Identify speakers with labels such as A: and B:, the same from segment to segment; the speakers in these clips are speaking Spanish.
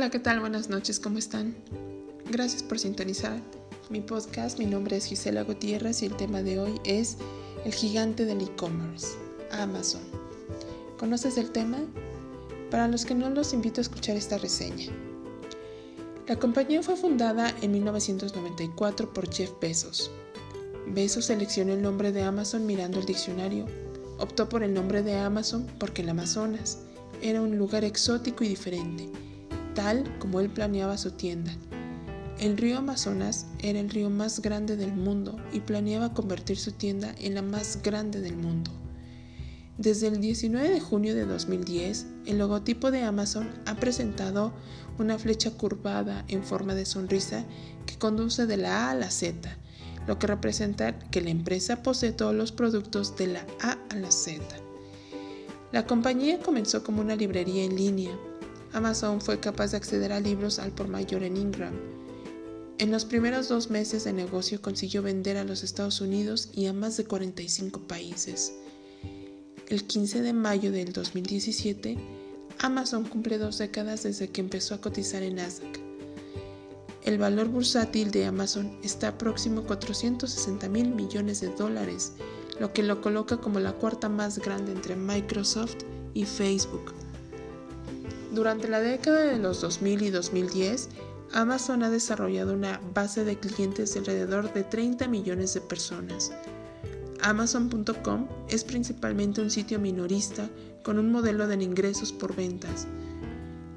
A: Hola, ¿qué tal? Buenas noches, ¿cómo están? Gracias por sintonizar mi podcast. Mi nombre es Gisela Gutiérrez y el tema de hoy es el gigante del e-commerce, Amazon. ¿Conoces el tema? Para los que no los invito a escuchar esta reseña. La compañía fue fundada en 1994 por Jeff Bezos. Bezos seleccionó el nombre de Amazon mirando el diccionario. Optó por el nombre de Amazon porque el Amazonas era un lugar exótico y diferente tal como él planeaba su tienda. El río Amazonas era el río más grande del mundo y planeaba convertir su tienda en la más grande del mundo. Desde el 19 de junio de 2010, el logotipo de Amazon ha presentado una flecha curvada en forma de sonrisa que conduce de la A a la Z, lo que representa que la empresa posee todos los productos de la A a la Z. La compañía comenzó como una librería en línea, Amazon fue capaz de acceder a libros al por mayor en Ingram. En los primeros dos meses de negocio consiguió vender a los Estados Unidos y a más de 45 países. El 15 de mayo del 2017, Amazon cumple dos décadas desde que empezó a cotizar en Nasdaq. El valor bursátil de Amazon está próximo a 460 mil millones de dólares, lo que lo coloca como la cuarta más grande entre Microsoft y Facebook. Durante la década de los 2000 y 2010, Amazon ha desarrollado una base de clientes de alrededor de 30 millones de personas. Amazon.com es principalmente un sitio minorista con un modelo de ingresos por ventas.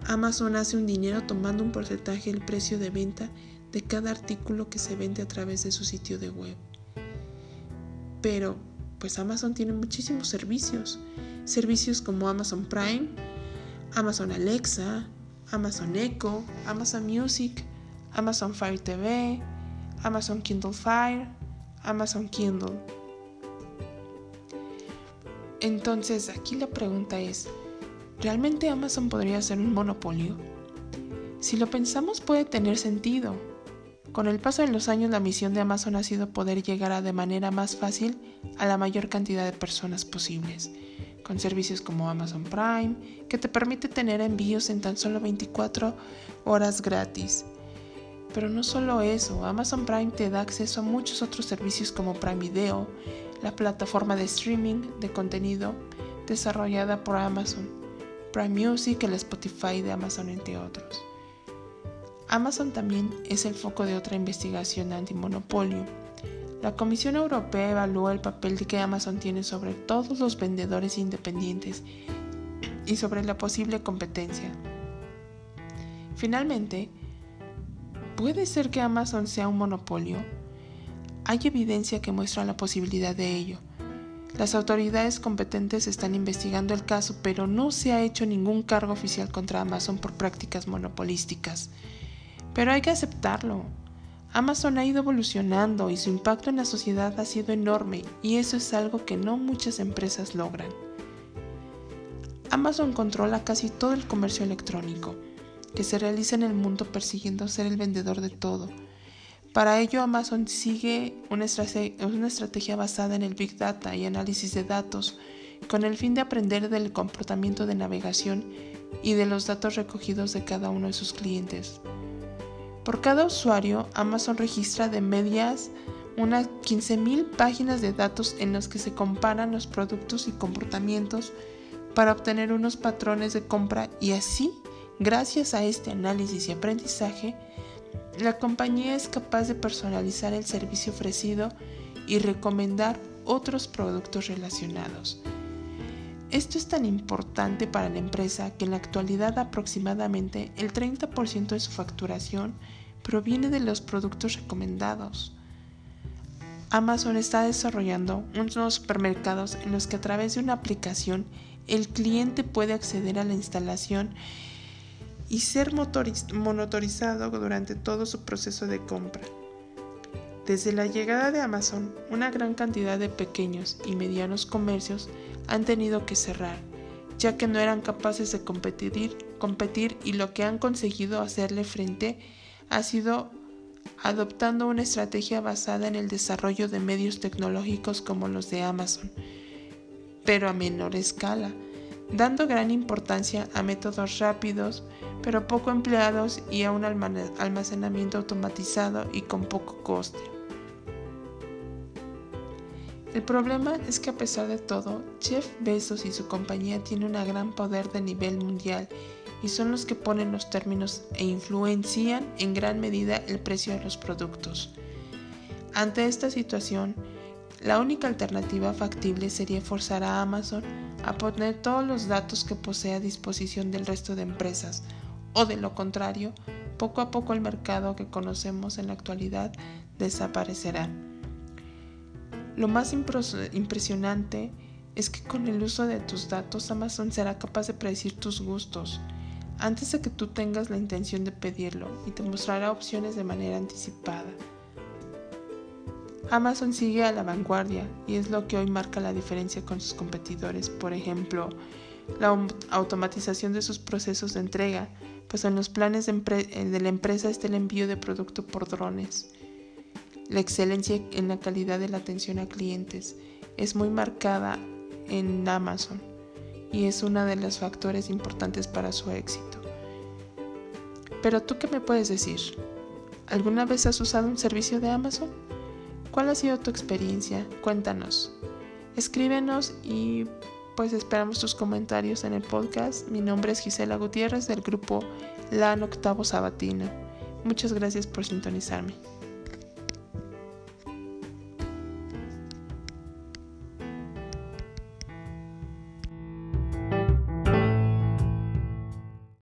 A: Amazon hace un dinero tomando un porcentaje del precio de venta de cada artículo que se vende a través de su sitio de web. Pero, pues Amazon tiene muchísimos servicios. Servicios como Amazon Prime, Amazon Alexa, Amazon Echo, Amazon Music, Amazon Fire TV, Amazon Kindle Fire, Amazon Kindle. Entonces, aquí la pregunta es, ¿realmente Amazon podría ser un monopolio? Si lo pensamos puede tener sentido. Con el paso de los años la misión de Amazon ha sido poder llegar de manera más fácil a la mayor cantidad de personas posibles con servicios como Amazon Prime, que te permite tener envíos en tan solo 24 horas gratis. Pero no solo eso, Amazon Prime te da acceso a muchos otros servicios como Prime Video, la plataforma de streaming de contenido desarrollada por Amazon, Prime Music, el Spotify de Amazon, entre otros. Amazon también es el foco de otra investigación antimonopolio la Comisión Europea evalúa el papel que Amazon tiene sobre todos los vendedores independientes y sobre la posible competencia. Finalmente, ¿puede ser que Amazon sea un monopolio? Hay evidencia que muestra la posibilidad de ello. Las autoridades competentes están investigando el caso, pero no se ha hecho ningún cargo oficial contra Amazon por prácticas monopolísticas. Pero hay que aceptarlo. Amazon ha ido evolucionando y su impacto en la sociedad ha sido enorme y eso es algo que no muchas empresas logran. Amazon controla casi todo el comercio electrónico que se realiza en el mundo persiguiendo ser el vendedor de todo. Para ello Amazon sigue una, estrategia basada en el Big Data y análisis de datos con el fin de aprender del comportamiento de navegación y de los datos recogidos de cada uno de sus clientes. Por cada usuario, Amazon registra de medias unas 15.000 páginas de datos en los que se comparan los productos y comportamientos para obtener unos patrones de compra y así, gracias a este análisis y aprendizaje, la compañía es capaz de personalizar el servicio ofrecido y recomendar otros productos relacionados. Esto es tan importante para la empresa que en la actualidad aproximadamente el 30% de su facturación proviene de los productos recomendados. Amazon está desarrollando unos supermercados en los que a través de una aplicación el cliente puede acceder a la instalación y ser monitorizado durante todo su proceso de compra. Desde la llegada de Amazon, una gran cantidad de pequeños y medianos comercios han tenido que cerrar, ya que no eran capaces de competir, y lo que han conseguido hacerle frente ha sido adoptando una estrategia basada en el desarrollo de medios tecnológicos como los de Amazon, pero a menor escala, dando gran importancia a métodos rápidos, pero poco empleados y a un almacenamiento automatizado y con poco coste. El problema es que a pesar de todo, Jeff Bezos y su compañía tienen un gran poder de nivel mundial y son los que ponen los términos e influencian en gran medida el precio de los productos. Ante esta situación, la única alternativa factible sería forzar a Amazon a poner todos los datos que posee a disposición del resto de empresas, o de lo contrario, poco a poco el mercado que conocemos en la actualidad desaparecerá. Lo más impresionante es que con el uso de tus datos Amazon será capaz de predecir tus gustos antes de que tú tengas la intención de pedirlo y te mostrará opciones de manera anticipada. Amazon sigue a la vanguardia y es lo que hoy marca la diferencia con sus competidores. Por ejemplo, la automatización de sus procesos de entrega, pues en los planes de, de la empresa está el envío de producto por drones la excelencia en la calidad de la atención a clientes es muy marcada en Amazon y es uno de los factores importantes para su éxito. Pero tú qué me puedes decir? ¿Alguna vez has usado un servicio de Amazon? ¿Cuál ha sido tu experiencia? Cuéntanos. Escríbenos y pues esperamos tus comentarios en el podcast. Mi nombre es Gisela Gutiérrez del grupo LAN Octavo Sabatino. Muchas gracias por sintonizarme.